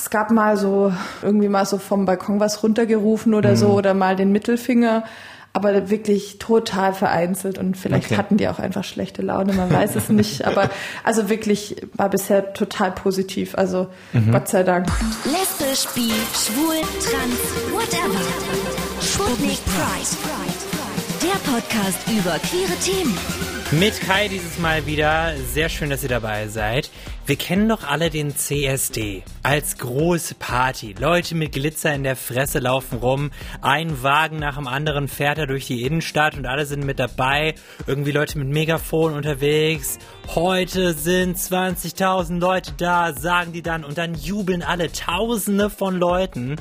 es gab mal so irgendwie mal so vom Balkon was runtergerufen oder mhm. so oder mal den Mittelfinger aber wirklich total vereinzelt und vielleicht okay. hatten die auch einfach schlechte Laune, man weiß es nicht, aber also wirklich war bisher total positiv, also mhm. Gott sei Dank. Lesbisch, bi, schwul, trans, whatever. Sputnik Pride. Der Podcast über queere Themen. Mit Kai dieses Mal wieder. Sehr schön, dass ihr dabei seid. Wir kennen doch alle den CSD als große Party. Leute mit Glitzer in der Fresse laufen rum. Ein Wagen nach dem anderen fährt er durch die Innenstadt und alle sind mit dabei. Irgendwie Leute mit Megafon unterwegs. Heute sind 20.000 Leute da, sagen die dann und dann jubeln alle Tausende von Leuten.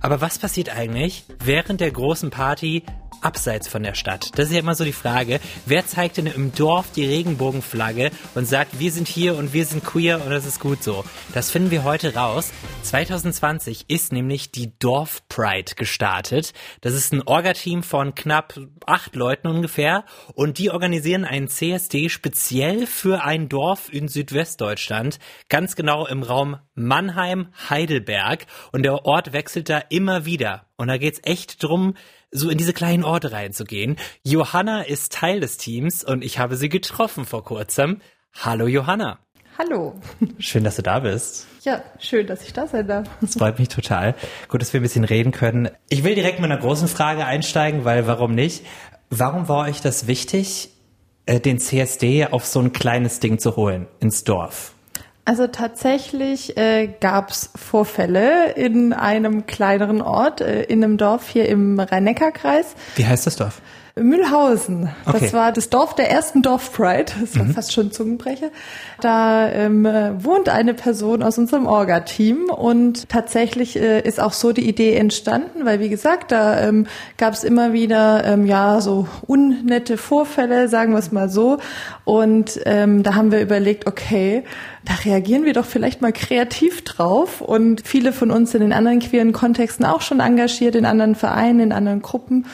Aber was passiert eigentlich während der großen Party abseits von der Stadt? Das ist ja immer so die Frage. Wer zeigt denn im Dorf die Regenbogenflagge und sagt, wir sind hier und wir sind queer und das ist gut so? Das finden wir heute raus. 2020 ist nämlich die Dorf Pride gestartet. Das ist ein Orga-Team von knapp acht Leuten ungefähr und die organisieren einen CSD speziell für ein Dorf in Südwestdeutschland, ganz genau im Raum Mannheim-Heidelberg und der Ort wechselt da immer wieder. Und da geht's echt drum, so in diese kleinen Orte reinzugehen. Johanna ist Teil des Teams und ich habe sie getroffen vor kurzem. Hallo Johanna. Hallo. Schön, dass du da bist. Ja, schön, dass ich da sein darf. Das freut mich total. Gut, dass wir ein bisschen reden können. Ich will direkt mit einer großen Frage einsteigen, weil warum nicht? Warum war euch das wichtig, äh, den CSD auf so ein kleines Ding zu holen ins Dorf? Also tatsächlich äh, gab es Vorfälle in einem kleineren Ort, äh, in einem Dorf hier im Rhein-Neckar-Kreis. Wie heißt das Dorf? Mühlhausen. Okay. Das war das Dorf der ersten Dorfpride. Das war mhm. fast schon Zungenbrecher. Da ähm, wohnt eine Person aus unserem Orga-Team und tatsächlich äh, ist auch so die Idee entstanden, weil wie gesagt, da ähm, gab es immer wieder ähm, ja so unnette Vorfälle, sagen wir es mal so. Und ähm, da haben wir überlegt, okay, da reagieren wir doch vielleicht mal kreativ drauf. Und viele von uns sind in anderen queeren Kontexten auch schon engagiert, in anderen Vereinen, in anderen Gruppen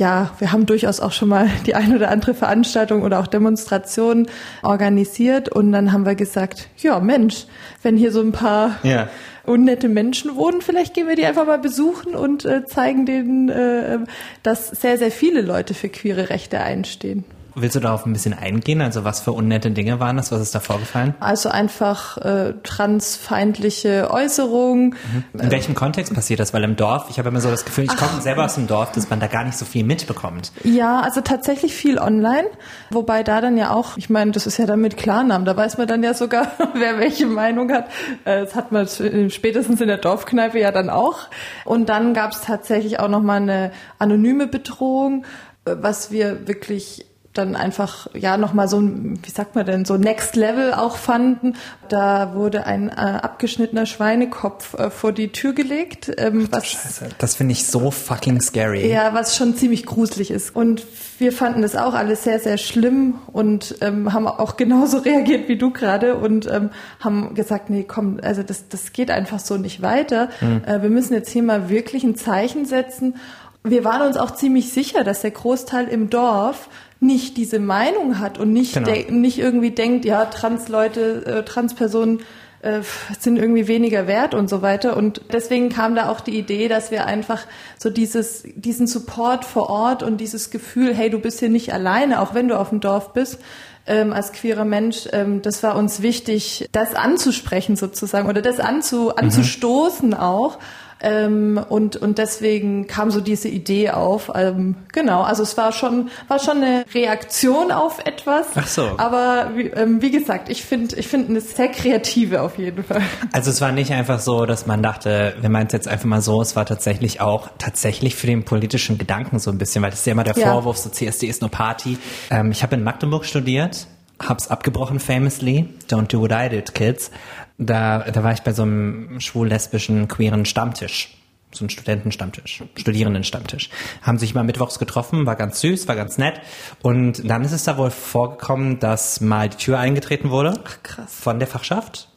ja, wir haben durchaus auch schon mal die ein oder andere Veranstaltung oder auch Demonstration organisiert und dann haben wir gesagt, ja Mensch, wenn hier so ein paar ja. unnette Menschen wohnen, vielleicht gehen wir die einfach mal besuchen und äh, zeigen denen, äh, dass sehr, sehr viele Leute für queere Rechte einstehen. Willst du darauf ein bisschen eingehen? Also was für unnette Dinge waren das? Was ist da vorgefallen? Also einfach äh, transfeindliche Äußerungen. Mhm. In welchem Kontext passiert das? Weil im Dorf, ich habe immer so das Gefühl, ich komme selber aus dem Dorf, dass man da gar nicht so viel mitbekommt. Ja, also tatsächlich viel online. Wobei da dann ja auch, ich meine, das ist ja dann mit Klarnamen, da weiß man dann ja sogar, wer welche Meinung hat. Äh, das hat man spätestens in der Dorfkneipe ja dann auch. Und dann gab es tatsächlich auch nochmal eine anonyme Bedrohung, äh, was wir wirklich dann einfach ja noch mal so ein wie sagt man denn so Next Level auch fanden. Da wurde ein äh, abgeschnittener Schweinekopf äh, vor die Tür gelegt. Ähm, Ach, was, Scheiße. Das finde ich so fucking scary. Ja, was schon ziemlich gruselig ist. Und wir fanden das auch alles sehr sehr schlimm und ähm, haben auch genauso reagiert wie du gerade und ähm, haben gesagt, nee, komm, also das das geht einfach so nicht weiter. Mhm. Äh, wir müssen jetzt hier mal wirklich ein Zeichen setzen. Wir waren uns auch ziemlich sicher, dass der Großteil im Dorf nicht diese Meinung hat und nicht, genau. nicht irgendwie denkt, ja, Transleute, äh, Transpersonen äh, sind irgendwie weniger wert und so weiter. Und deswegen kam da auch die Idee, dass wir einfach so dieses, diesen Support vor Ort und dieses Gefühl, hey, du bist hier nicht alleine, auch wenn du auf dem Dorf bist, ähm, als queerer Mensch, ähm, das war uns wichtig, das anzusprechen sozusagen oder das anzu, mhm. anzustoßen auch ähm, und, und deswegen kam so diese Idee auf. Ähm, genau, also es war schon, war schon eine Reaktion auf etwas. Ach so. Aber wie, ähm, wie gesagt, ich finde ich finde eine sehr kreative auf jeden Fall. Also es war nicht einfach so, dass man dachte, wir meinen es jetzt einfach mal so, es war tatsächlich auch tatsächlich für den politischen Gedanken so ein bisschen, weil das ist ja immer der ja. Vorwurf, so CSD ist nur Party. Ähm, ich habe in Magdeburg studiert hab's abgebrochen famously. Don't do what I did, kids. Da, da war ich bei so einem schwul-lesbischen, queeren Stammtisch. So ein Studentenstammtisch, Studierendenstammtisch. Haben sich mal mittwochs getroffen, war ganz süß, war ganz nett. Und dann ist es da wohl vorgekommen, dass mal die Tür eingetreten wurde. Ach, krass. Von der Fachschaft.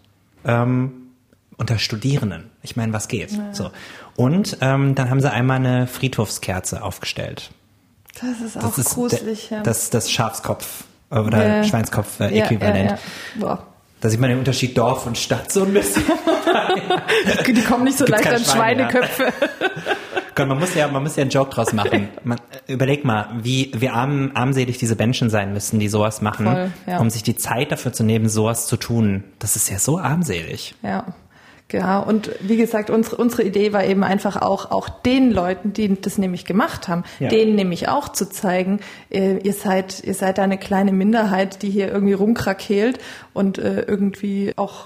Ähm, unter Studierenden. Ich meine, was geht? Ja. So. Und ähm, dann haben sie einmal eine Friedhofskerze aufgestellt. Das ist auch das gruselig, ja. Das, das Schafskopf oder ja. Schweinskopf-Äquivalent. Ja, ja, Da sieht man den Unterschied Dorf und Stadt so ein bisschen. Die kommen nicht so Gibt's leicht an Schwein, ja. Schweineköpfe. Gott, man muss ja, man muss ja einen Joke draus machen. Man, überleg mal, wie, wie arm, armselig diese Menschen sein müssen, die sowas machen, Voll, ja. um sich die Zeit dafür zu nehmen, sowas zu tun. Das ist ja so armselig. Ja. Ja, und wie gesagt, unsere, unsere Idee war eben einfach auch, auch den Leuten, die das nämlich gemacht haben, Ja. denen nämlich auch zu zeigen, äh, ihr seid, ihr seid eine kleine Minderheit, die hier irgendwie rumkrakeelt und äh, irgendwie auch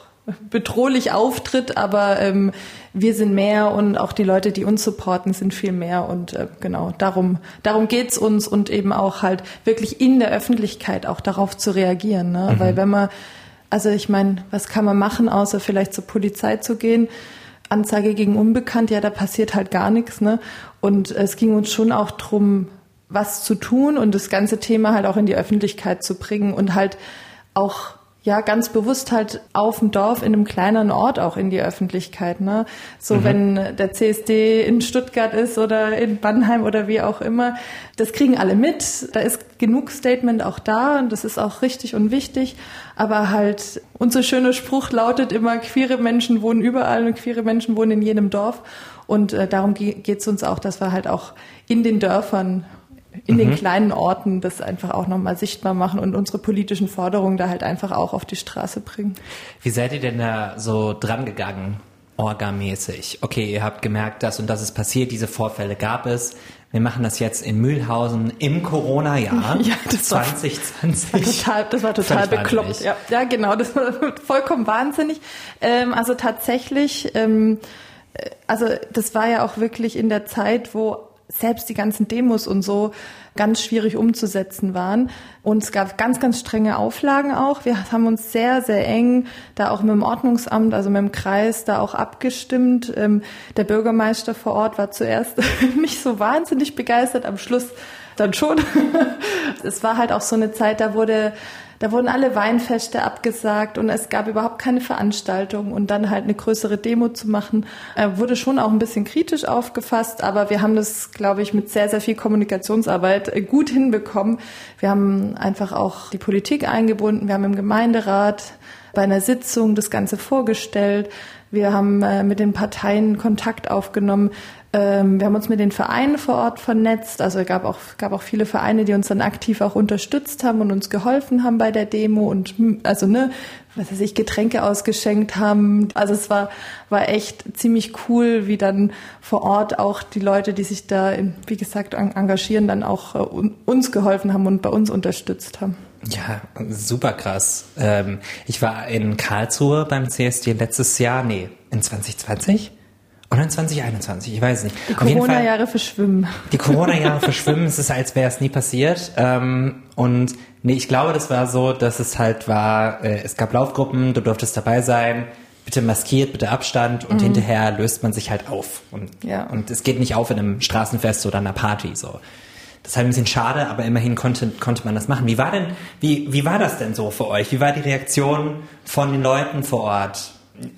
bedrohlich auftritt, aber ähm, wir sind mehr und auch die Leute, die uns supporten, sind viel mehr und äh, genau darum darum geht's uns und eben auch halt wirklich in der Öffentlichkeit auch darauf zu reagieren, ne? weil wenn man also ich meine, was kann man machen, außer vielleicht zur Polizei zu gehen? Anzeige gegen Unbekannt, ja, da passiert halt gar nichts, ne? Und es ging uns schon auch drum, was zu tun und das ganze Thema halt auch in die Öffentlichkeit zu bringen und halt auch ja ganz bewusst halt auf dem Dorf in einem kleineren Ort auch in die Öffentlichkeit, ne? So wenn der CSD in Stuttgart ist oder in Bannheim oder wie auch immer, das kriegen alle mit. Da ist genug Statement auch da und das ist auch richtig und wichtig. Aber halt unser schöner Spruch lautet immer: Queere Menschen wohnen überall und queere Menschen wohnen in jedem Dorf. Und äh, darum geht es uns auch, dass wir halt auch in den Dörfern in den kleinen Orten das einfach auch nochmal sichtbar machen und unsere politischen Forderungen da halt einfach auch auf die Straße bringen. Wie seid ihr denn da so dran gegangen, orgamäßig? Okay, ihr habt gemerkt, das und das ist passiert, diese Vorfälle gab es. Wir machen das jetzt in Mühlhausen im Corona-Jahr Ja, das war- 2020. Total, das war total bekloppt. Ja, ja, genau, das war vollkommen wahnsinnig. Ähm, also tatsächlich, ähm, äh, also das war ja auch wirklich in der Zeit, wo selbst die ganzen Demos und so ganz schwierig umzusetzen waren. Und es gab ganz, ganz strenge Auflagen auch. Wir haben uns sehr, sehr eng da auch mit dem Ordnungsamt, also mit dem Kreis, da auch abgestimmt. Ähm, der Bürgermeister vor Ort war zuerst nicht so wahnsinnig begeistert, am Schluss dann schon. es war halt auch so eine Zeit, da wurde, da wurden alle Weinfeste abgesagt und es gab überhaupt keine Veranstaltung und dann halt eine größere Demo zu machen, äh, wurde schon auch ein bisschen kritisch aufgefasst, aber wir haben das, glaube ich, mit sehr, sehr viel Kommunikationsarbeit äh, gut hinbekommen. Wir haben einfach auch die Politik eingebunden, wir haben im Gemeinderat bei einer Sitzung das Ganze vorgestellt. Wir haben äh, mit den Parteien Kontakt aufgenommen. Ähm, wir haben uns mit den Vereinen vor Ort vernetzt. Also gab auch, gab auch viele Vereine, die uns dann aktiv auch unterstützt haben und uns geholfen haben bei der Demo und hm, also ne, was weiß ich, Getränke ausgeschenkt haben. Also es war, war echt ziemlich cool, wie dann vor Ort auch die Leute, die sich da, in, wie gesagt, en- engagieren, dann auch äh, un- uns geholfen haben und bei uns unterstützt haben. Ja, super krass. Ähm, ich war in Karlsruhe beim CSD letztes Jahr, nee, in 2020 oder in 2021, ich weiß nicht. Die Corona-Jahre verschwimmen. Die Corona-Jahre verschwimmen, es ist, als wäre es nie passiert. Ähm, und nee, ich glaube, das war so, dass es halt war, äh, es gab Laufgruppen, du durftest dabei sein, bitte maskiert, bitte Abstand und hinterher löst man sich halt auf. Und, Ja. und es geht nicht auf in einem Straßenfest oder einer Party so. Das ist halt ein bisschen schade, aber immerhin konnte, konnte man das machen. Wie war denn, wie, wie war das denn so für euch? Wie war die Reaktion von den Leuten vor Ort?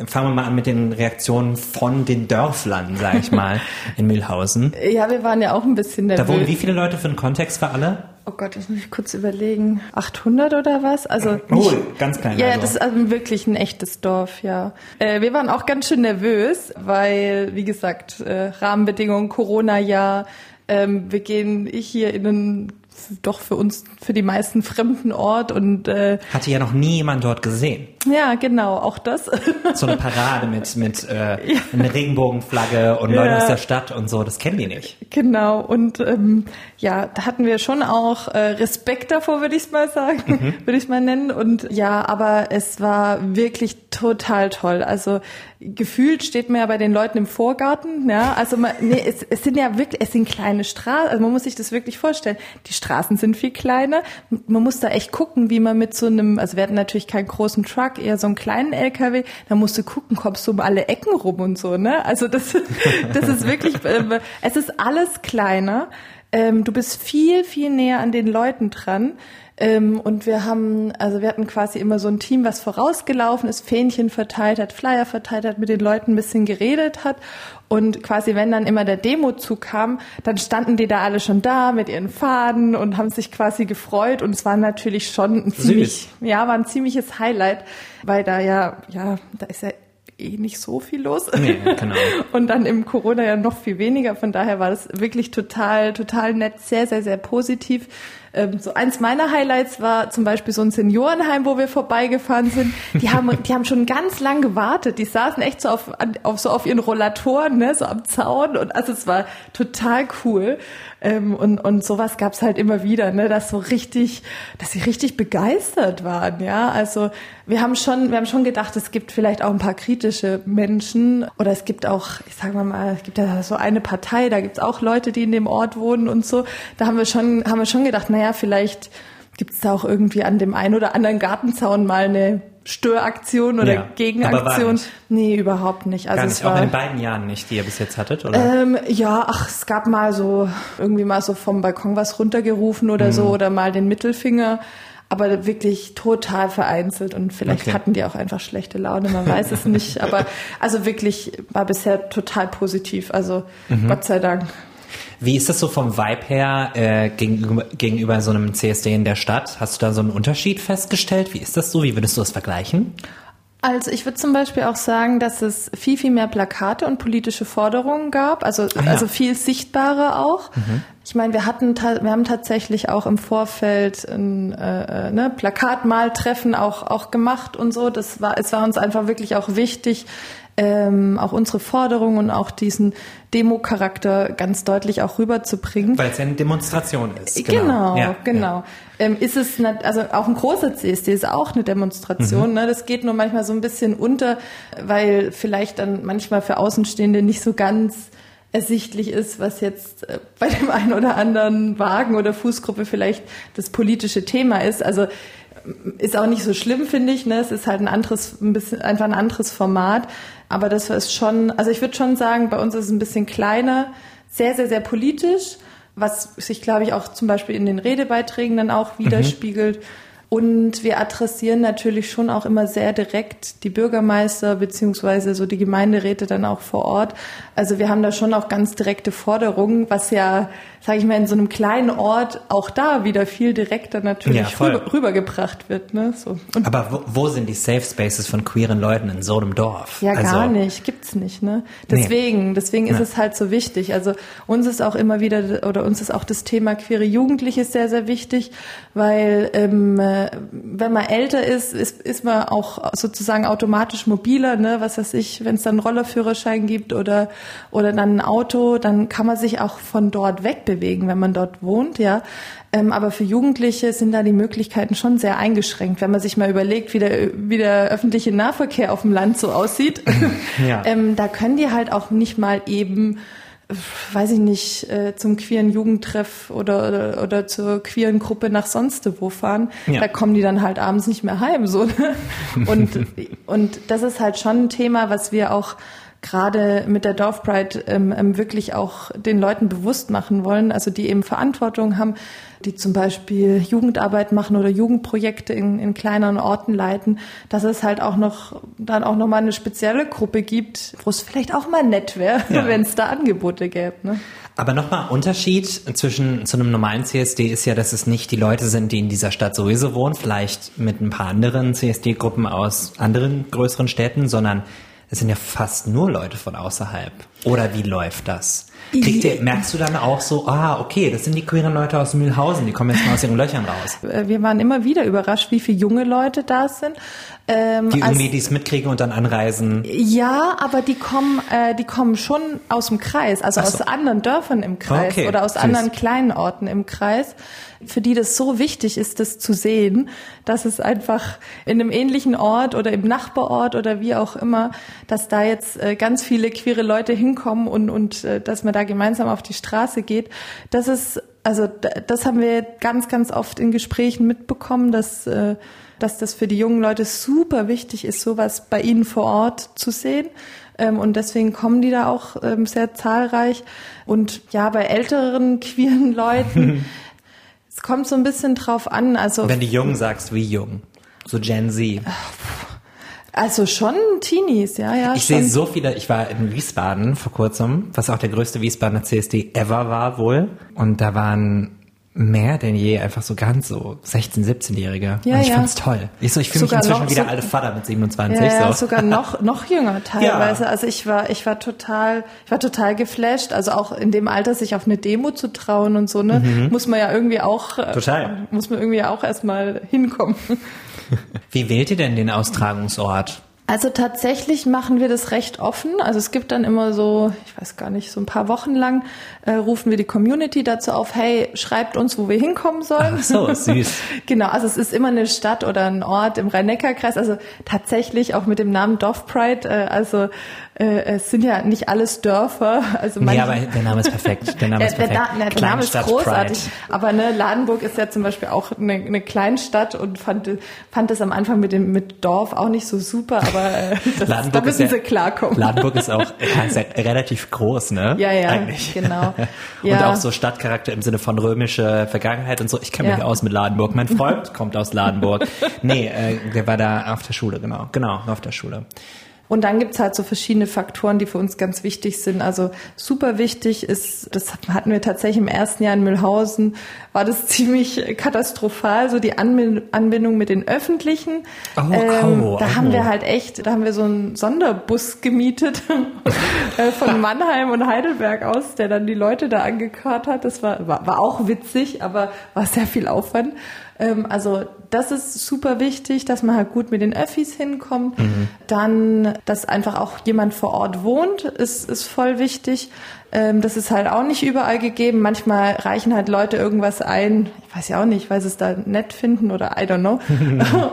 Fangen wir mal an mit den Reaktionen von den Dörflern, sag ich mal, in Mühlhausen. Ja, wir waren ja auch ein bisschen nervös. Da wohnen wie viele Leute für den Kontext für alle? Oh Gott, das muss ich kurz überlegen. 800 oder was? Also Oh, nicht, ganz klein. ja, also. das ist also wirklich ein echtes Dorf, ja. Äh, wir waren auch ganz schön nervös, weil, wie gesagt, äh, Rahmenbedingungen, Corona-Jahr, ähm, wir gehen hier in einen doch für uns, für die meisten fremden Ort und äh, Hatte ja noch nie jemand dort gesehen. Ja, genau, auch das. So eine Parade mit, mit äh, einer Regenbogenflagge und Leute Ja. aus der Stadt und so, das kennen die nicht. Genau, und ähm, ja, da hatten wir schon auch äh, Respekt davor, würde ich es mal sagen, Mhm. würde ich mal nennen. Und ja, aber es war wirklich total toll. Also gefühlt steht man ja bei den Leuten im Vorgarten, ja. Also man, nee, es, es sind ja wirklich, es sind kleine Straßen, also man muss sich das wirklich vorstellen. Die Straßen sind viel kleiner. Man muss da echt gucken, wie man mit so einem, also wir hatten natürlich keinen großen Truck, eher so einen kleinen LKW, da musst du gucken, kommst du um alle Ecken rum und so, ne? Also das, das ist wirklich, ähm, es ist alles kleiner. ähm, du bist viel, viel näher an den Leuten dran. Ähm, und wir haben, also wir hatten quasi immer so ein Team, was vorausgelaufen ist, Fähnchen verteilt hat, Flyer verteilt hat, mit den Leuten ein bisschen geredet hat. Und quasi, wenn dann immer der Demozug kam, dann standen die da alle schon da mit ihren Fahnen und haben sich quasi gefreut. Und es war natürlich schon ein ziemlich, ja, war ein ziemliches Highlight, weil da ja, ja, da ist ja eh nicht so viel los. Nee, genau. Und dann im Corona ja noch viel weniger. Von daher war das wirklich total, total nett, sehr, sehr, sehr positiv. Ähm, so eins meiner Highlights war zum Beispiel so ein Seniorenheim, wo wir vorbeigefahren sind. Die haben, die haben schon ganz lang gewartet. Die saßen echt so auf, auf so auf ihren Rollatoren, ne, so am Zaun. Und also es war total cool. Ähm, und, und sowas gab's halt immer wieder, ne, dass so richtig, dass sie richtig begeistert waren, ja. Also wir haben schon, wir haben schon gedacht, es gibt vielleicht auch ein paar kritische Menschen oder es gibt auch, ich sag mal mal, es gibt ja so eine Partei, da gibt's auch Leute, die in dem Ort wohnen und so. Da haben wir schon, haben wir schon gedacht, naja, vielleicht gibt's da auch irgendwie an dem einen oder anderen Gartenzaun mal eine Störaktion oder ja, Gegenaktion. Nee, überhaupt nicht. Also nicht, auch in den beiden Jahren nicht, die ihr bis jetzt hattet, oder? Ähm, ja, ach, es gab mal so, irgendwie mal so vom Balkon was runtergerufen oder mhm. so oder mal den Mittelfinger. Aber wirklich total vereinzelt und vielleicht okay. hatten die auch einfach schlechte Laune, man weiß es nicht. Aber also wirklich war bisher total positiv. Also mhm. Gott sei Dank. Wie ist das so vom Vibe her äh, gegenüber, gegenüber so einem CSD in der Stadt? Hast du da so einen Unterschied festgestellt? Wie ist das so? Wie würdest du das vergleichen? Also ich würde zum Beispiel auch sagen, dass es viel, viel mehr Plakate und politische Forderungen gab, also, ah, ja. also viel sichtbarer auch. Mhm. Ich meine, wir hatten, wir haben tatsächlich auch im Vorfeld ein äh, äh, ne, Plakatmaltreffen auch auch gemacht und so. Das war, es war uns einfach wirklich auch wichtig, ähm, auch unsere Forderungen und auch diesen Demo-Charakter ganz deutlich auch rüberzubringen. Weil es ja eine Demonstration ist. Genau, genau. Ja, genau. Ja. Ähm, ist es, nicht, also auch ein großer CSD ist auch eine Demonstration. Mhm. Ne? Das geht nur manchmal so ein bisschen unter, weil vielleicht dann manchmal für Außenstehende nicht so ganz ersichtlich ist, was jetzt äh, bei dem einen oder anderen Wagen oder Fußgruppe vielleicht das politische Thema ist. Also ist auch nicht so schlimm, finde ich. Ne? Es ist halt ein anderes, ein bisschen einfach ein anderes Format. Aber das ist schon, also ich würde schon sagen, bei uns ist es ein bisschen kleiner, sehr, sehr, sehr politisch, was sich, glaube ich, auch zum Beispiel in den Redebeiträgen dann auch mhm. widerspiegelt. Mhm. Und wir adressieren natürlich schon auch immer sehr direkt die Bürgermeister beziehungsweise so die Gemeinderäte dann auch vor Ort. Also wir haben da schon auch ganz direkte Forderungen, was ja, sage ich mal, in so einem kleinen Ort auch da wieder viel direkter natürlich ja, rüber, rübergebracht wird. Ne? So. Aber wo, wo, sind die Safe Spaces von queeren Leuten in so einem Dorf? Ja, also, gar nicht, gibt's nicht. Ne? Deswegen, nee. deswegen ist ja. es halt so wichtig. Also uns ist auch immer wieder oder uns ist auch das Thema queere Jugendliche sehr, sehr wichtig, weil ähm, wenn man älter ist, ist, ist man auch sozusagen automatisch mobiler, ne? Was weiß ich, wenn es dann einen Rollerführerschein gibt oder oder dann ein Auto, dann kann man sich auch von dort wegbewegen, wenn man dort wohnt, ja. Ähm, aber für Jugendliche sind da die Möglichkeiten schon sehr eingeschränkt, wenn man sich mal überlegt, wie der, wie der öffentliche Nahverkehr auf dem Land so aussieht. Ja. ähm, da können die halt auch nicht mal eben weiß ich nicht, äh, zum queeren Jugendtreff oder, oder, oder zur queeren Gruppe nach sonst wo fahren, ja. da kommen die dann halt abends nicht mehr heim. So, ne? und, und das ist halt schon ein Thema, was wir auch gerade mit der Dorfpride ähm, ähm, wirklich auch den Leuten bewusst machen wollen, also die eben Verantwortung haben, die zum Beispiel Jugendarbeit machen oder Jugendprojekte in, in kleineren Orten leiten, dass es halt auch noch dann auch noch mal eine spezielle Gruppe gibt, wo es vielleicht auch mal nett wäre, ja. wenn es da Angebote gäbe. Ne? Aber nochmal Unterschied zwischen zu einem normalen CSD ist ja, dass es nicht die Leute sind, die in dieser Stadt sowieso wohnen, vielleicht mit ein paar anderen CSD-Gruppen aus anderen größeren Städten, sondern es sind ja fast nur Leute von außerhalb. Oder wie läuft das? Kriegt ihr, merkst du dann auch so, ah, okay, das sind die queeren Leute aus Mühlhausen, die kommen jetzt mal aus ihren Löchern raus. Äh, wir waren immer wieder überrascht, wie viele junge Leute da sind. Ähm, die irgendwie dies mitkriegen und dann anreisen. Ja, aber die kommen, äh, die kommen schon aus dem Kreis, also so. aus anderen Dörfern im Kreis okay. oder aus Süß. anderen kleinen Orten im Kreis für die das so wichtig ist, das zu sehen, dass es einfach in einem ähnlichen Ort oder im Nachbarort oder wie auch immer, dass da jetzt äh, ganz viele queere Leute hinkommen und, und äh, dass man da gemeinsam auf die Straße geht. Das ist, also das haben wir ganz, ganz oft in Gesprächen mitbekommen, dass äh, dass das für die jungen Leute super wichtig ist, sowas bei ihnen vor Ort zu sehen. Ähm, und deswegen kommen die da auch ähm, sehr zahlreich. Und ja, bei älteren queeren Leuten, es kommt so ein bisschen drauf an. Also Wenn du jung sagst, wie jung? So Gen Z. Also schon Teenies, ja, ja. Ich sehe so viele, ich war in Wiesbaden vor kurzem, was auch der größte Wiesbadener CSD ever war wohl. Und da waren mehr denn je einfach so ganz so 16, 17-Jährige. Ja, und ich ja. fand's toll. Ich so, ich fühle mich inzwischen wieder so- alte Vater mit 27. Ja, ja, so. sogar noch noch jünger teilweise. Also ich war ich war total ich war total geflasht. Also auch in dem Alter sich auf eine Demo zu trauen und so ne muss man ja irgendwie auch äh, Mhm. Total. muss man irgendwie auch erstmal hinkommen. Wie wählt ihr denn den Austragungsort? Also tatsächlich machen wir das recht offen. Also es gibt dann immer so, ich weiß gar nicht, so ein paar Wochen lang äh, rufen wir die Community dazu auf, hey, schreibt uns, wo wir hinkommen sollen. Ach so, süß. genau, also es ist immer eine Stadt oder ein Ort im Rhein-Neckar-Kreis. Also tatsächlich auch mit dem Namen Dorf Pride. Äh, also äh, es sind ja nicht alles Dörfer. Also Nee, manche- aber der Name ist perfekt. Der Name ja, ist der, perfekt. Na- der Name ist großartig. Pride. Aber ne, Ladenburg ist ja zum Beispiel auch eine, eine Kleinstadt und fand, fand es am Anfang mit dem mit Dorf auch nicht so super, aber äh, das, da müssen ist ja, sie klarkommen. Ladenburg ist auch ja, ist ja relativ groß, ne? Ja, ja, Eigentlich. genau. Und Ja. auch so Stadtcharakter im Sinne von römische Vergangenheit und so. Ich kenne mich Ja. aus mit Ladenburg. Mein Freund kommt aus Ladenburg. Nee, äh, der war da auf der Schule, genau. Genau, auf der Schule. Und dann gibt's halt so verschiedene Faktoren, die für uns ganz wichtig sind. Also super wichtig ist, das hatten wir tatsächlich im ersten Jahr in Mühlhausen, war das ziemlich katastrophal, so die Anbindung mit den Öffentlichen. Ähm, Oh, oh, da oh. haben wir halt echt, da haben wir so einen Sonderbus gemietet äh, von Mannheim und Heidelberg aus, der dann die Leute da angekarrt hat. Das war, war, war auch witzig, aber war sehr viel Aufwand. Ähm, also das ist super wichtig, dass man halt gut mit den Öffis hinkommt. Dann, dass einfach auch jemand vor Ort wohnt, ist, ist voll wichtig. Ähm, das ist halt auch nicht überall gegeben. Manchmal reichen halt Leute irgendwas ein, ich weiß ja auch nicht, weil sie es da nett finden oder I don't know.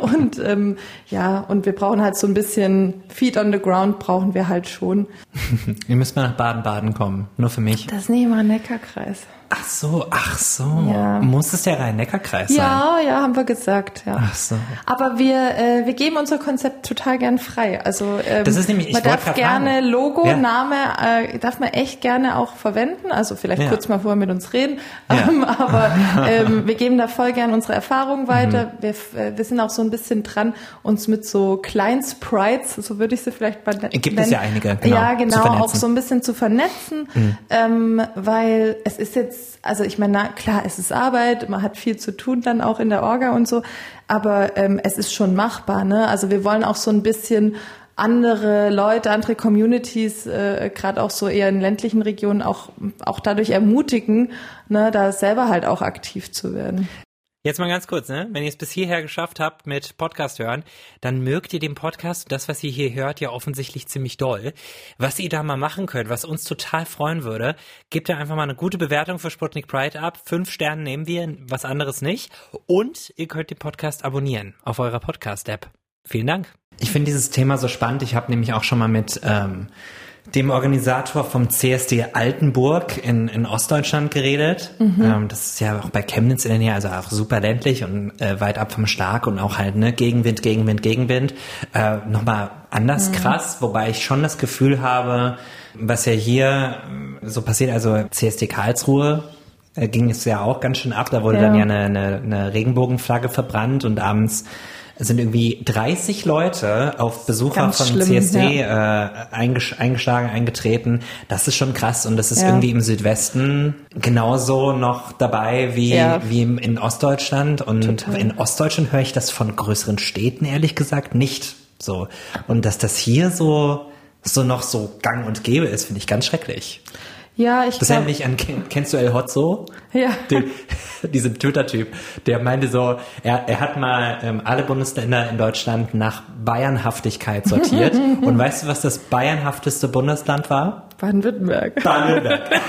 und ähm, ja, und wir brauchen halt so ein bisschen Feet on the ground brauchen wir halt schon. Ihr müsst mal nach Baden-Baden kommen. Nur für mich. Das ist nicht mal Neckarkreis. Ach so, ach so. Ja. Muss es der Rhein-Neckar-Kreis sein? Ja, ja, haben wir gesagt, ja. Ach so. Aber wir, äh, wir geben unser Konzept total gern frei. Also ähm, Das ist nämlich- ich man darf gerne fragen. Logo, Ja. Name, äh, darf man echt gerne auch verwenden. Also vielleicht Ja. kurz mal vorher mit uns reden. Ja. Ähm, aber ähm, wir geben da voll gern unsere Erfahrung weiter. Mhm. Wir, äh, wir sind auch so ein bisschen dran, uns mit so Kleinsprites, so würde ich sie vielleicht mal nennen. Gibt es ja einige, genau, Ja, genau. Mhm. auch so ein bisschen zu vernetzen, ähm, weil es ist jetzt, also ich meine, na, klar, es ist Arbeit, man hat viel zu tun dann auch in der Orga und so, aber ähm, es ist schon machbar, ne? Also wir wollen auch so ein bisschen andere Leute, andere Communities, äh, gerade auch so eher in ländlichen Regionen auch auch dadurch ermutigen, ne, da selber halt auch aktiv zu werden. Jetzt mal ganz kurz, ne? Wenn ihr es bis hierher geschafft habt mit Podcast hören, dann mögt ihr den Podcast, das, was ihr hier hört, ja offensichtlich ziemlich doll. Was ihr da mal machen könnt, was uns total freuen würde, gebt ihr einfach mal eine gute Bewertung für Sputnik Pride ab. Fünf Sterne nehmen wir, was anderes nicht. Und ihr könnt den Podcast abonnieren auf eurer Podcast-App. Vielen Dank. Ich finde dieses Thema so spannend. Ich habe nämlich auch schon mal mit ähm, dem Organisator vom CSD Altenburg in, in Ostdeutschland geredet. Ähm, das ist ja auch bei Chemnitz in der Nähe, also auch super ländlich und äh, weit ab vom Schlag und auch halt ne Gegenwind, Gegenwind, Gegenwind. Äh, Nochmal anders krass, wobei ich schon das Gefühl habe, was ja hier äh, so passiert, also CSD Karlsruhe äh, ging es ja auch ganz schön ab. Da wurde Ja. dann ja eine, eine, eine Regenbogenflagge verbrannt und abends sind irgendwie 30 Leute auf Besucher Ganz vom schlimm, CSD äh, eingesch eingeschlagen, eingetreten. Das ist schon krass und das ist Ja. irgendwie im Südwesten genauso noch dabei wie, Ja. wie im, in Ostdeutschland. Und Total. in Ostdeutschland höre ich das von größeren Städten ehrlich gesagt nicht so. Und dass das hier so so noch so gang und gäbe ist, finde ich ganz schrecklich. Ja, ich Das glaub- erinnert mich an, ken- kennst du El Hotzo? Ja. Den, diesen Twitter-Typ, der meinte so, er, er hat mal ähm, alle Bundesländer in Deutschland nach Bayernhaftigkeit sortiert. Und weißt du, was das bayernhafteste Bundesland war? Baden-Württemberg. Baden-Württemberg.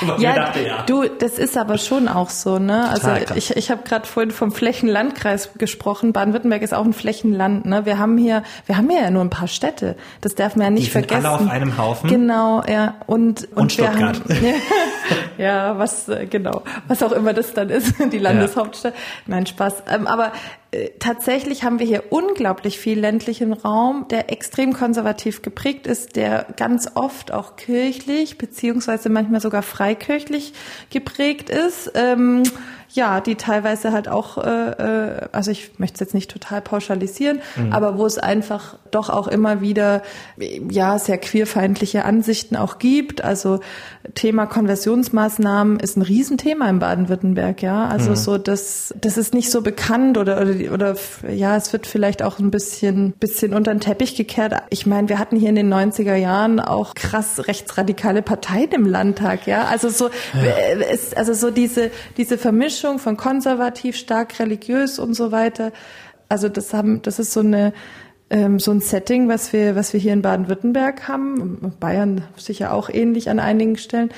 Und Ja, dachte, ja. du, das ist aber schon auch so, ne? Also krass. ich, ich habe gerade vorhin vom Flächenlandkreis gesprochen. Baden-Württemberg ist auch ein Flächenland, ne? Wir haben hier, wir haben hier ja nur ein paar Städte. Das darf man ja nicht Die sind vergessen. alle auf einem Haufen. Genau, ja. Und und, wir Stuttgart. haben ja, was äh, genau, was auch immer das dann ist, die Landeshauptstadt. Nein, Spaß. Ähm, aber äh, tatsächlich haben wir hier unglaublich viel ländlichen Raum, der extrem konservativ geprägt ist, der ganz oft auch kirchlich beziehungsweise manchmal sogar freikirchlich geprägt ist. Ja, die teilweise halt auch, äh, äh, also ich möchte es jetzt nicht total pauschalisieren, mhm. aber wo es einfach doch auch immer wieder ja sehr queerfeindliche Ansichten auch gibt. Also Thema Konversionsmaßnahmen ist ein Riesenthema in Baden-Württemberg, ja. Also mhm. so das, das ist nicht so bekannt oder, oder oder ja, es wird vielleicht auch ein bisschen bisschen unter den Teppich gekehrt. Ich meine, wir hatten hier in den 90er Jahren auch krass rechtsradikale Parteien im Landtag, ja. Also so ja. Äh, es, also so diese diese Vermischung von konservativ, stark religiös und so weiter. Also das haben das ist so eine ähm, so ein Setting, was wir, was wir hier in Baden-Württemberg haben, Bayern sicher auch ähnlich an einigen Stellen,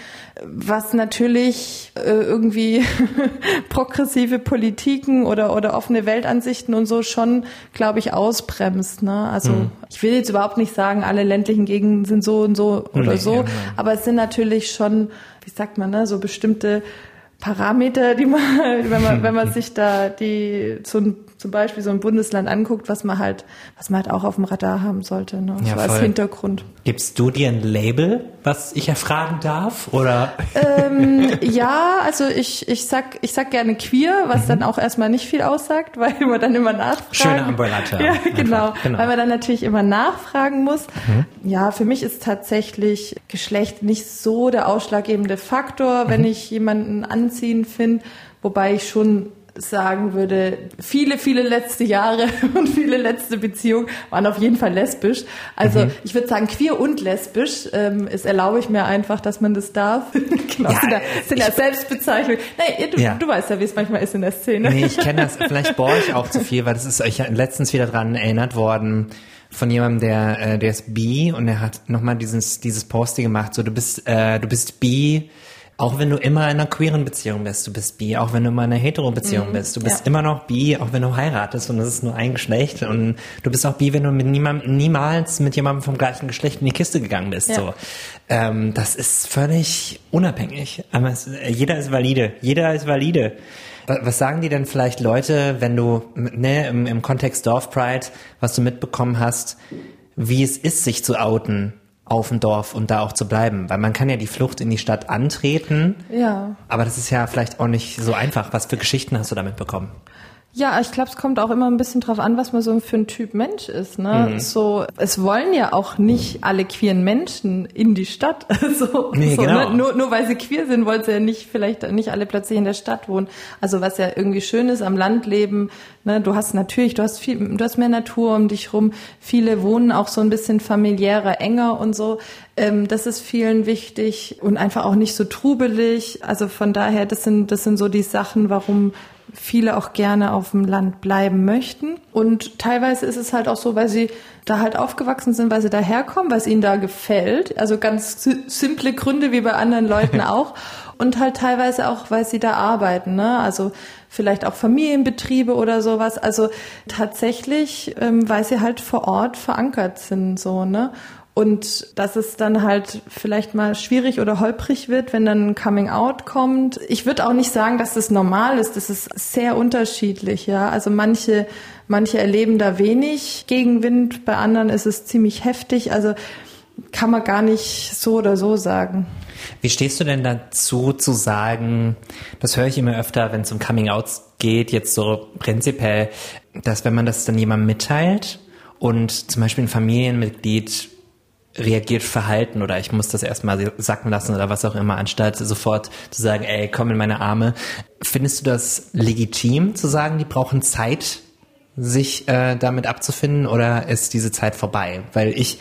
was natürlich äh, irgendwie progressive Politiken oder, oder offene Weltansichten und so schon, glaube ich, ausbremst. Ne? Also mhm. ich will jetzt überhaupt nicht sagen, alle ländlichen Gegenden sind so und so oder nee, so, ja, aber es sind natürlich schon, wie sagt man, ne, so bestimmte Parameter, die man, wenn man, wenn man sich da die so zum Beispiel so ein Bundesland anguckt, was man halt, was man halt auch auf dem Radar haben sollte, ne? Ja, so als Hintergrund. Gibst du dir ein Label, was ich erfragen darf, oder? Ähm, ja, also ich, ich sag, ich sag gerne queer, was mhm. dann auch erstmal nicht viel aussagt, weil man dann immer nachfragt. Schöne Umbrella Ja, genau, genau, Weil man dann natürlich immer nachfragen muss. Mhm. Ja, für mich ist tatsächlich Geschlecht nicht so der ausschlaggebende Faktor, wenn mhm. ich jemanden anziehen finde, wobei ich schon sagen würde, viele, viele letzte Jahre und viele letzte Beziehungen waren auf jeden Fall lesbisch. Also mhm. ich würde sagen, queer und lesbisch. Ähm, es erlaube ich mir einfach, dass man das darf. genau, ja, sind, da, sind ja Selbstbezeichnungen. Nee, du, ja. du weißt ja, wie es manchmal ist in der Szene. Nee, ich kenne das. Vielleicht bohre ich auch zu viel, weil das ist euch letztens wieder dran erinnert worden von jemandem, der, äh, der ist bi und er hat nochmal dieses, dieses Posting gemacht, so du bist, äh, du bist bi, auch wenn du immer in einer queeren Beziehung bist, du bist bi, auch wenn du immer in einer hetero Beziehung mhm, bist, du bist ja. immer noch bi, auch wenn du heiratest und es ist nur ein Geschlecht und du bist auch bi, wenn du mit niemandem, niemals mit jemandem vom gleichen Geschlecht in die Kiste gegangen bist, ja. so. Ähm, das ist völlig unabhängig. Aber es, jeder ist valide. Jeder ist valide. Was sagen die denn vielleicht Leute, wenn du, ne, im, im Kontext Dorf Pride, was du mitbekommen hast, wie es ist, sich zu outen? Auf dem Dorf und da auch zu bleiben. Weil man kann ja die Flucht in die Stadt antreten. Ja. Aber das ist ja vielleicht auch nicht so einfach. Was für Geschichten hast du damit bekommen? Ja, ich glaube, es kommt auch immer ein bisschen drauf an, was man so für ein Typ Mensch ist. Ne? Mhm. So, es wollen ja auch nicht alle queeren Menschen in die Stadt. so, nee, so, genau. ne? nur, nur weil sie queer sind, wollen sie ja nicht vielleicht nicht alle plötzlich in der Stadt wohnen. Also was ja irgendwie schön ist am Landleben. Ne? Du hast natürlich, du hast viel, du hast mehr Natur um dich rum. Viele wohnen auch so ein bisschen familiärer, enger und so. Ähm, das ist vielen wichtig und einfach auch nicht so trubelig. Also von daher, das sind das sind so die Sachen, warum viele auch gerne auf dem Land bleiben möchten. Und teilweise ist es halt auch so, weil sie da halt aufgewachsen sind, weil sie daherkommen, weil es ihnen da gefällt. Also ganz simple Gründe wie bei anderen Leuten auch. Und halt teilweise auch, weil sie da arbeiten. Ne? Also vielleicht auch Familienbetriebe oder sowas. Also tatsächlich, ähm, weil sie halt vor Ort verankert sind, so, ne? Und dass es dann halt vielleicht mal schwierig oder holprig wird, wenn dann ein Coming Out kommt. Ich würde auch nicht sagen, dass das normal ist. Das ist sehr unterschiedlich, ja. Also manche, manche erleben da wenig Gegenwind, bei anderen ist es ziemlich heftig. Also kann man gar nicht so oder so sagen. Wie stehst du denn dazu zu sagen, das höre ich immer öfter, wenn es um Coming Outs geht, jetzt so prinzipiell, dass wenn man das dann jemandem mitteilt und zum Beispiel ein Familienmitglied reagiert verhalten oder ich muss das erstmal sacken lassen oder was auch immer, anstatt sofort zu sagen, ey, komm in meine Arme. Findest du das legitim zu sagen, die brauchen Zeit, sich äh, damit abzufinden oder ist diese Zeit vorbei? Weil ich,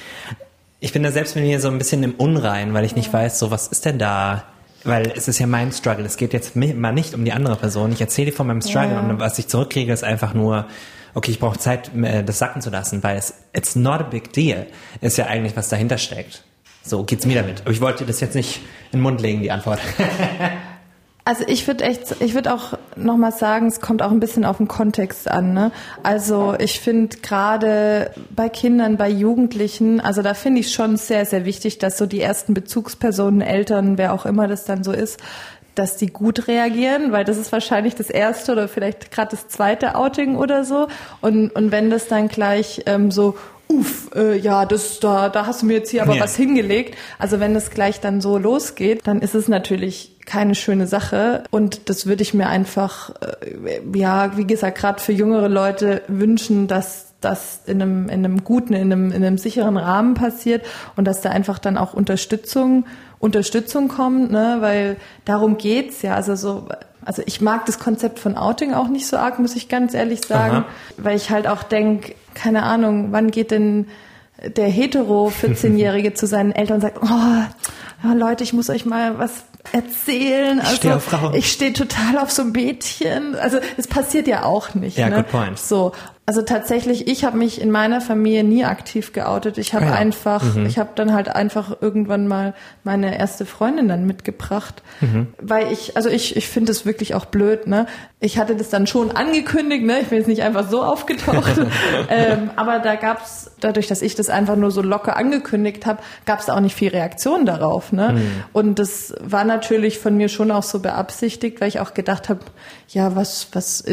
ich bin da selbst mit mir so ein bisschen im Unrein, weil ich nicht weiß, so was ist denn da weil es ist ja mein Struggle. Es geht jetzt mal nicht um die andere Person. Ich erzähle von meinem Struggle ja. und was ich zurückkriege, ist einfach nur, okay, ich brauche Zeit, äh, das sacken zu lassen, weil es it's not a big deal ist ja eigentlich, was dahinter steckt. So geht's mir damit. Aber ich wollte das jetzt nicht in den Mund legen, die Antwort. Also ich würde echt, ich würde auch nochmal sagen, es kommt auch ein bisschen auf den Kontext an. Ne? Also ich finde gerade bei Kindern, bei Jugendlichen, also da finde ich schon sehr, sehr wichtig, dass so die ersten Bezugspersonen, Eltern, wer auch immer das dann so ist, dass die gut reagieren, weil das ist wahrscheinlich das erste oder vielleicht gerade das zweite Outing oder so. Und, und wenn das dann gleich ähm, so uff, äh, ja, das da, da hast du mir jetzt hier aber ja. was hingelegt. Also wenn es gleich dann so losgeht, dann ist es natürlich keine schöne Sache und das würde ich mir einfach, äh, ja, wie gesagt, gerade für jüngere Leute wünschen, dass das in einem, in einem guten, in einem, in einem sicheren Rahmen passiert und dass da einfach dann auch Unterstützung, Unterstützung kommt, ne, weil darum geht's ja. Also so, also ich mag das Konzept von Outing auch nicht so arg, muss ich ganz ehrlich sagen, Aha. weil ich halt auch denk, keine Ahnung, wann geht denn der hetero 14-Jährige zu seinen Eltern und sagt, oh, Leute, ich muss euch mal was erzählen. Also, ich stehe auf Frauen. Ich stehe total auf so ein Mädchen. Also es passiert ja auch nicht. Ja, ne? good point. So, also tatsächlich, ich habe mich in meiner Familie nie aktiv geoutet. Ich habe ah ja. einfach, mhm. ich habe dann halt einfach irgendwann mal meine erste Freundin dann mitgebracht, mhm. weil ich, also ich, ich finde es wirklich auch blöd. Ne, ich hatte das dann schon angekündigt. Ne, ich bin jetzt nicht einfach so aufgetaucht, ähm, aber da gab's dadurch, dass ich das einfach nur so locker angekündigt habe, gab's da auch nicht viel Reaktion darauf. Ne, mhm. und das war natürlich von mir schon auch so beabsichtigt, weil ich auch gedacht habe, ja, was, was,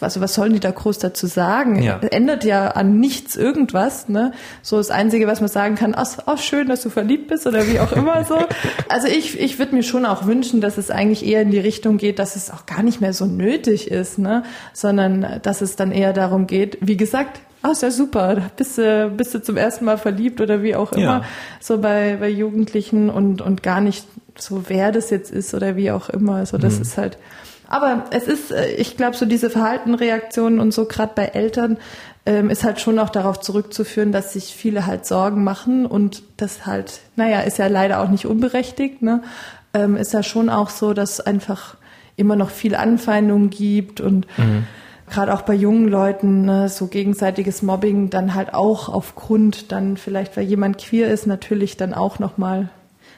also was sollen die da groß dazu sagen? Ja. Ändert ja an nichts irgendwas, ne? So das Einzige, was man sagen kann, ach, ach schön, dass du verliebt bist oder wie auch immer so. Also ich, ich würde mir schon auch wünschen, dass es eigentlich eher in die Richtung geht, dass es auch gar nicht mehr so nötig ist, ne? Sondern dass es dann eher darum geht, wie gesagt, ah, ist ja super, bist du, bist du zum ersten Mal verliebt oder wie auch immer, ja. so bei, bei Jugendlichen und, und gar nicht so, wer das jetzt ist oder wie auch immer. Also das mhm. ist halt, aber es ist, äh, ich glaube, so diese Verhaltenreaktionen und so, gerade bei Eltern, ähm, ist halt schon auch darauf zurückzuführen, dass sich viele halt Sorgen machen und das halt, naja, ist ja leider auch nicht unberechtigt, ne? Ähm, ist ja schon auch so, dass einfach immer noch viel Anfeindung gibt und mhm. gerade auch bei jungen Leuten ne, so gegenseitiges Mobbing dann halt auch aufgrund dann vielleicht, weil jemand queer ist, natürlich dann auch nochmal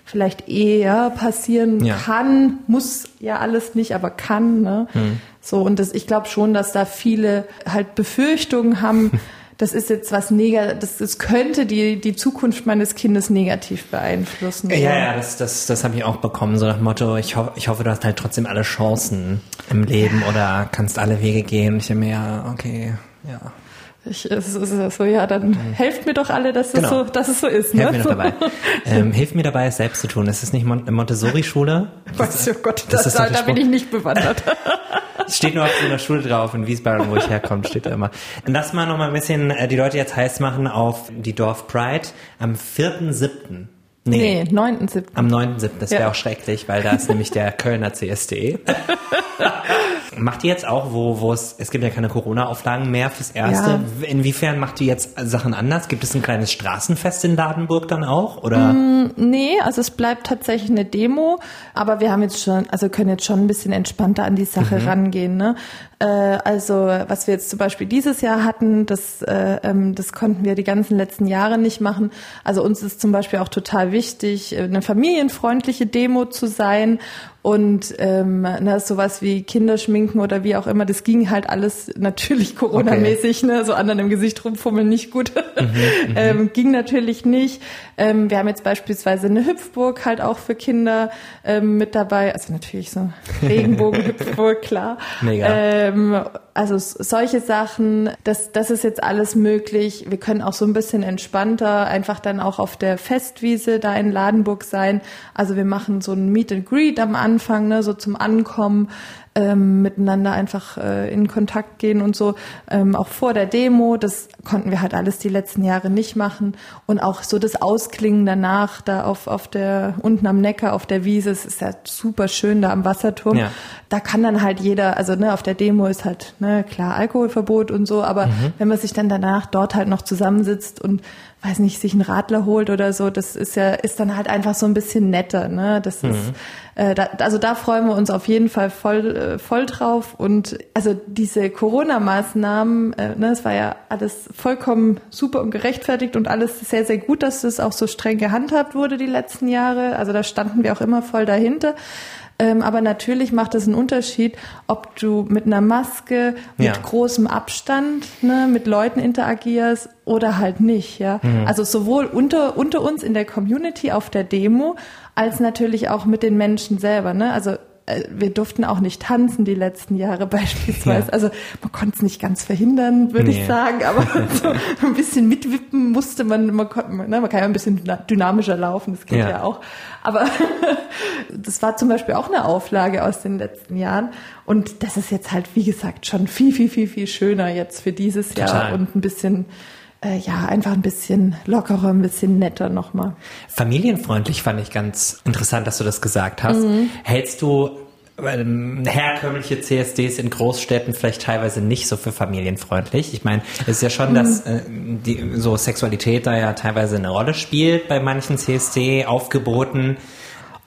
vielleicht eher passieren ja. kann, muss ja alles nicht, aber kann. Ne? Mhm. So und das, ich glaube schon, dass da viele halt Befürchtungen haben. Das ist jetzt was negativ, das, das könnte die, die Zukunft meines Kindes negativ beeinflussen. Ja, ja, das, das, das habe ich auch bekommen, so nach Motto, ich, ho ich hoffe, du hast halt trotzdem alle Chancen im Leben ja. oder kannst alle Wege gehen. Ich habe mir ja, okay, ja. Ich, es ist so, ja, dann mhm. helft mir doch alle, dass, genau. es, so, dass es so ist. Ne? Helft mir dabei. ähm, hilft mir dabei, es selbst zu tun. Ist es nicht Mon Montessori-Schule? Weiß oh Gott, das, das da, da bin ich nicht bewandert. Es steht nur auf so einer Schule drauf in Wiesbaden, wo ich herkomme, steht da immer. Lass mal noch mal ein bisschen äh, die Leute jetzt heiß machen auf die Dorf Pride am 4.7. Nee, nee 9.7. Am 9.7. Das wäre ja. auch schrecklich, weil da ist nämlich der Kölner CSD. Macht ihr jetzt auch, wo, wo es, es gibt ja keine Corona-Auflagen mehr fürs Erste. Ja. Inwiefern macht ihr jetzt Sachen anders? Gibt es ein kleines Straßenfest in Ladenburg dann auch, oder? Mm, nee, also es bleibt tatsächlich eine Demo, aber wir haben jetzt schon, also können jetzt schon ein bisschen entspannter an die Sache mhm. rangehen, ne? Äh, also was wir jetzt zum Beispiel dieses Jahr hatten, das, äh, ähm, das konnten wir die ganzen letzten Jahre nicht machen. Also uns ist zum Beispiel auch total wichtig, eine familienfreundliche Demo zu sein und ähm, ne, sowas wie Kinderschminken oder wie auch immer, das ging halt alles natürlich Corona-mäßig, okay. ne, so anderen im Gesicht rumfummeln nicht gut. Mhm, mhm, ähm, ging natürlich nicht. Ähm, wir haben jetzt beispielsweise eine Hüpfburg halt auch für Kinder ähm, mit dabei, also natürlich so Regenbogen-Hüpfburg, klar. Mega. Ähm, also solche Sachen, das, das ist jetzt alles möglich. Wir können auch so ein bisschen entspannter einfach dann auch auf der Festwiese da in Ladenburg sein. Also wir machen so ein Meet and Greet am Anfang, ne, so zum Ankommen ähm, miteinander einfach äh, in Kontakt gehen und so. Ähm, auch vor der Demo, das konnten wir halt alles die letzten Jahre nicht machen. Und auch so das Ausklingen danach, da auf, auf der, unten am Neckar, auf der Wiese, es ist ja super schön da am Wasserturm. Ja. Da kann dann halt jeder, also ne, auf der Demo ist halt, ne, klar, Alkoholverbot und so, aber mhm. wenn man sich dann danach dort halt noch zusammensitzt und weiß nicht, sich einen Radler holt oder so, das ist ja, ist dann halt einfach so ein bisschen netter, ne? Das mhm. ist, äh, da, also da freuen wir uns auf jeden Fall voll, äh, voll drauf. Und also diese Corona-Maßnahmen, äh, ne, es war ja alles vollkommen super und gerechtfertigt und alles sehr, sehr gut, dass das auch so streng gehandhabt wurde die letzten Jahre. Also da standen wir auch immer voll dahinter. Ähm, aber natürlich macht es einen Unterschied, ob du mit einer Maske, mit ja. großem Abstand, ne, mit Leuten interagierst oder halt nicht, ja. Mhm. Also sowohl unter, unter uns in der Community auf der Demo, als natürlich auch mit den Menschen selber, ne. Also wir durften auch nicht tanzen die letzten Jahre beispielsweise. Ja. Also man konnte es nicht ganz verhindern, würde nee. ich sagen, aber so ein bisschen mitwippen musste man. Man, ne, man kann ja ein bisschen dynamischer laufen, das geht ja, ja auch. Aber das war zum Beispiel auch eine Auflage aus den letzten Jahren. Und das ist jetzt halt, wie gesagt, schon viel, viel, viel, viel schöner jetzt für dieses Total. Jahr und ein bisschen äh, ja, einfach ein bisschen lockerer, ein bisschen netter nochmal. Familienfreundlich fand ich ganz interessant, dass du das gesagt hast. Mhm. Hältst du ähm, herkömmliche CSDs in Großstädten vielleicht teilweise nicht so für familienfreundlich. Ich meine, es ist ja schon, dass mhm. äh, die, so Sexualität da ja teilweise eine Rolle spielt bei manchen CSD, aufgeboten.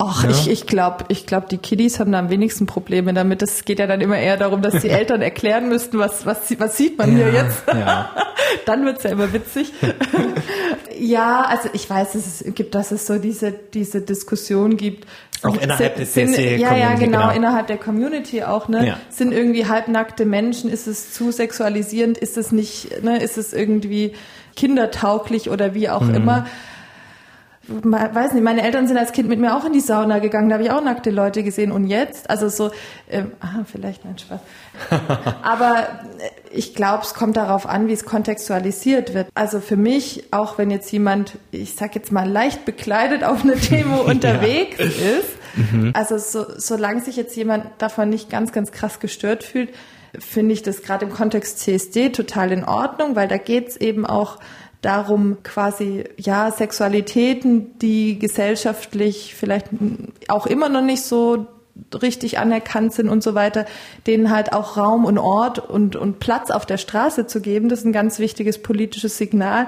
Ach, ja. ich, ich glaube, ich glaub, die Kiddies haben da am wenigsten Probleme damit. Es geht ja dann immer eher darum, dass die Eltern erklären müssten, was, was, was sieht man ja, hier jetzt. Ja. dann wird's ja immer witzig. ja, also ich weiß, es gibt, dass es so diese, diese Diskussion gibt. Auch innerhalb des sind, CSD Ja, ja, genau, genau, innerhalb der Community auch, ne? Ja. Sind irgendwie halbnackte Menschen, ist es zu sexualisierend, ist es nicht, ne, ist es irgendwie kindertauglich oder wie auch mhm. immer weiß nicht, meine Eltern sind als Kind mit mir auch in die Sauna gegangen, da habe ich auch nackte Leute gesehen und jetzt, also so, ähm, ah, vielleicht mein Spaß. Aber äh, ich glaube, es kommt darauf an, wie es kontextualisiert wird. Also für mich, auch wenn jetzt jemand, ich sag jetzt mal, leicht bekleidet auf eine Demo unterwegs ja. ist, mhm. also so, solange sich jetzt jemand davon nicht ganz, ganz krass gestört fühlt, finde ich das gerade im Kontext CSD total in Ordnung, weil da geht's eben auch darum, quasi, ja, Sexualitäten, die gesellschaftlich vielleicht auch immer noch nicht so richtig anerkannt sind und so weiter, denen halt auch Raum und Ort und, und Platz auf der Straße zu geben. Das ist ein ganz wichtiges politisches Signal.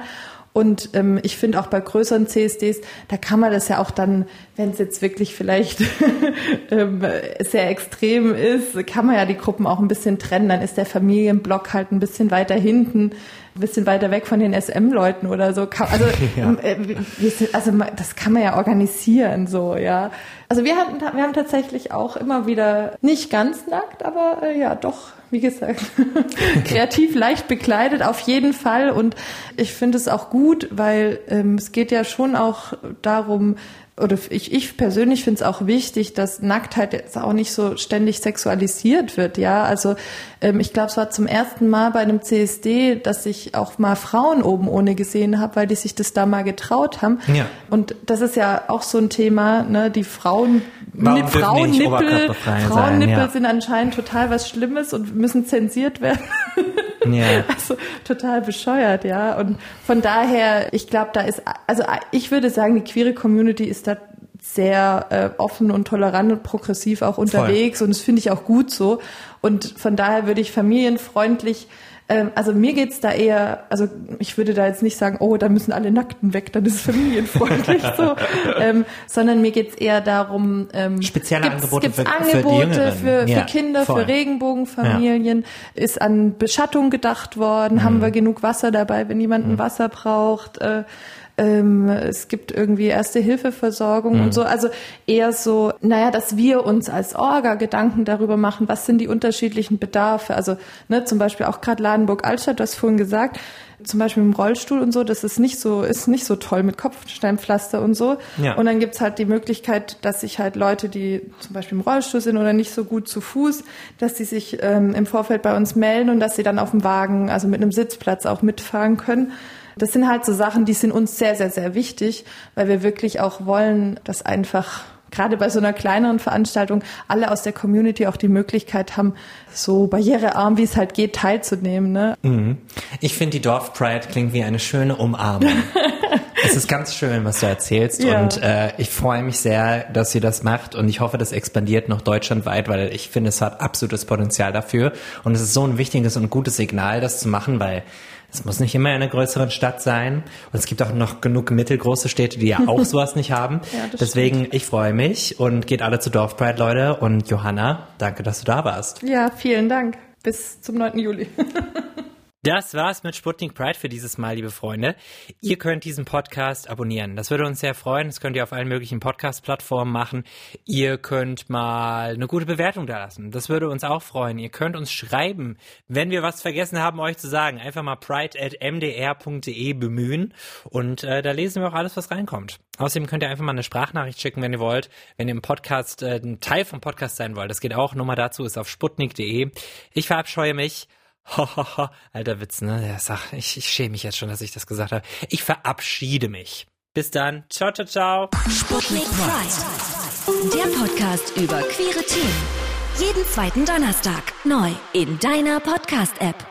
Und ähm, ich finde auch bei größeren CSDs, da kann man das ja auch dann, wenn es jetzt wirklich vielleicht ähm, sehr extrem ist, kann man ja die Gruppen auch ein bisschen trennen. Dann ist der Familienblock halt ein bisschen weiter hinten ein bisschen weiter weg von den SM-Leuten oder so. Also, ja. Äh, also das kann man ja organisieren, so, ja. Also wir hatten, wir haben tatsächlich auch immer wieder nicht ganz nackt, aber äh, ja, doch, wie gesagt, kreativ leicht bekleidet auf jeden Fall. Und ich finde es auch gut, weil ähm, es geht ja schon auch darum, oder ich, ich persönlich finde es auch wichtig, dass Nacktheit jetzt auch nicht so ständig sexualisiert wird, ja. Also ähm, ich glaube, es war zum ersten Mal bei einem CSD, dass ich auch mal Frauen oben ohne gesehen habe, weil die sich das da mal getraut haben. Ja. Und das ist ja auch so ein Thema, ne, die Frauen Warum Frauennippel, Frauennippel ja. sind anscheinend total was Schlimmes und müssen zensiert werden. Ja. Also total bescheuert, ja. Und von daher, ich glaube, da ist, also ich würde sagen, die queere Community ist da sehr äh, offen und tolerant und progressiv auch unterwegs Voll. und das finde ich auch gut so. Und von daher würde ich familienfreundlich ähm, also mir geht's da eher, also ich würde da jetzt nicht sagen, oh, da müssen alle Nackten weg, dann ist es familienfreundlich so, ähm, sondern mir geht's eher darum, ähm, spezielle gibt's, Angebote, gibt's für, Angebote für, für, ja, Kinder, voll. für Regenbogenfamilien, ja. ist an Beschattung gedacht worden, mhm. haben wir genug Wasser dabei, wenn jemand mhm. Wasser braucht. Äh, ähm, es gibt irgendwie Erste-Hilfe-Versorgung mhm. und so. Also eher so, naja, dass wir uns als Orga Gedanken darüber machen, was sind die unterschiedlichen Bedarfe. Also ne, zum Beispiel auch gerade Ladenburg-Altstadt, du hast vorhin gesagt, zum Beispiel im Rollstuhl und so, das ist nicht so, ist nicht so toll mit Kopfsteinpflaster und so. Ja. Und dann gibt's halt die Möglichkeit, dass sich halt Leute, die zum Beispiel im Rollstuhl sind oder nicht so gut zu Fuß, dass die sich ähm, im Vorfeld bei uns melden und dass sie dann auf dem Wagen, also mit einem Sitzplatz auch mitfahren können. Das sind halt so Sachen, die sind uns sehr, sehr, sehr wichtig, weil wir wirklich auch wollen, dass einfach gerade bei so einer kleineren Veranstaltung alle aus der Community auch die Möglichkeit haben, so barrierearm, wie es halt geht, teilzunehmen. Ne? Mhm. Ich finde, die Dorf Pride klingt wie eine schöne Umarmung. es ist ganz schön, was du erzählst ja. und äh, ich freue mich sehr, dass ihr das macht und ich hoffe, das expandiert noch deutschlandweit, weil ich finde, es hat absolutes Potenzial dafür und es ist so ein wichtiges und gutes Signal, das zu machen, weil es muss nicht immer in einer größeren Stadt sein. Und es gibt auch noch genug mittelgroße Städte, die ja auch sowas nicht haben. Ja, Deswegen, stimmt. ich freue mich und geht alle zu Dorfpride, Leute. Und Johanna, danke, dass du da warst. Ja, vielen Dank. Bis zum 9. Juli. Das war's mit Sputnik Pride für dieses Mal, liebe Freunde. Ihr könnt diesen Podcast abonnieren. Das würde uns sehr freuen. Das könnt ihr auf allen möglichen Podcast-Plattformen machen. Ihr könnt mal eine gute Bewertung da lassen. Das würde uns auch freuen. Ihr könnt uns schreiben, wenn wir was vergessen haben, euch zu sagen. Einfach mal pride.mdr.de bemühen und äh, da lesen wir auch alles, was reinkommt. Außerdem könnt ihr einfach mal eine Sprachnachricht schicken, wenn ihr wollt. Wenn ihr im Podcast äh, ein Teil vom Podcast sein wollt. Das geht auch. Nummer dazu ist auf sputnik.de. Ich verabscheue mich. Hahaha, alter Witz, ne? Ja, sag, ich, ich schäme mich jetzt schon, dass ich das gesagt habe. Ich verabschiede mich. Bis dann. Ciao, ciao, ciao. Sputnik Pride. Der Podcast über queere Themen. Jeden zweiten Donnerstag neu in deiner Podcast-App.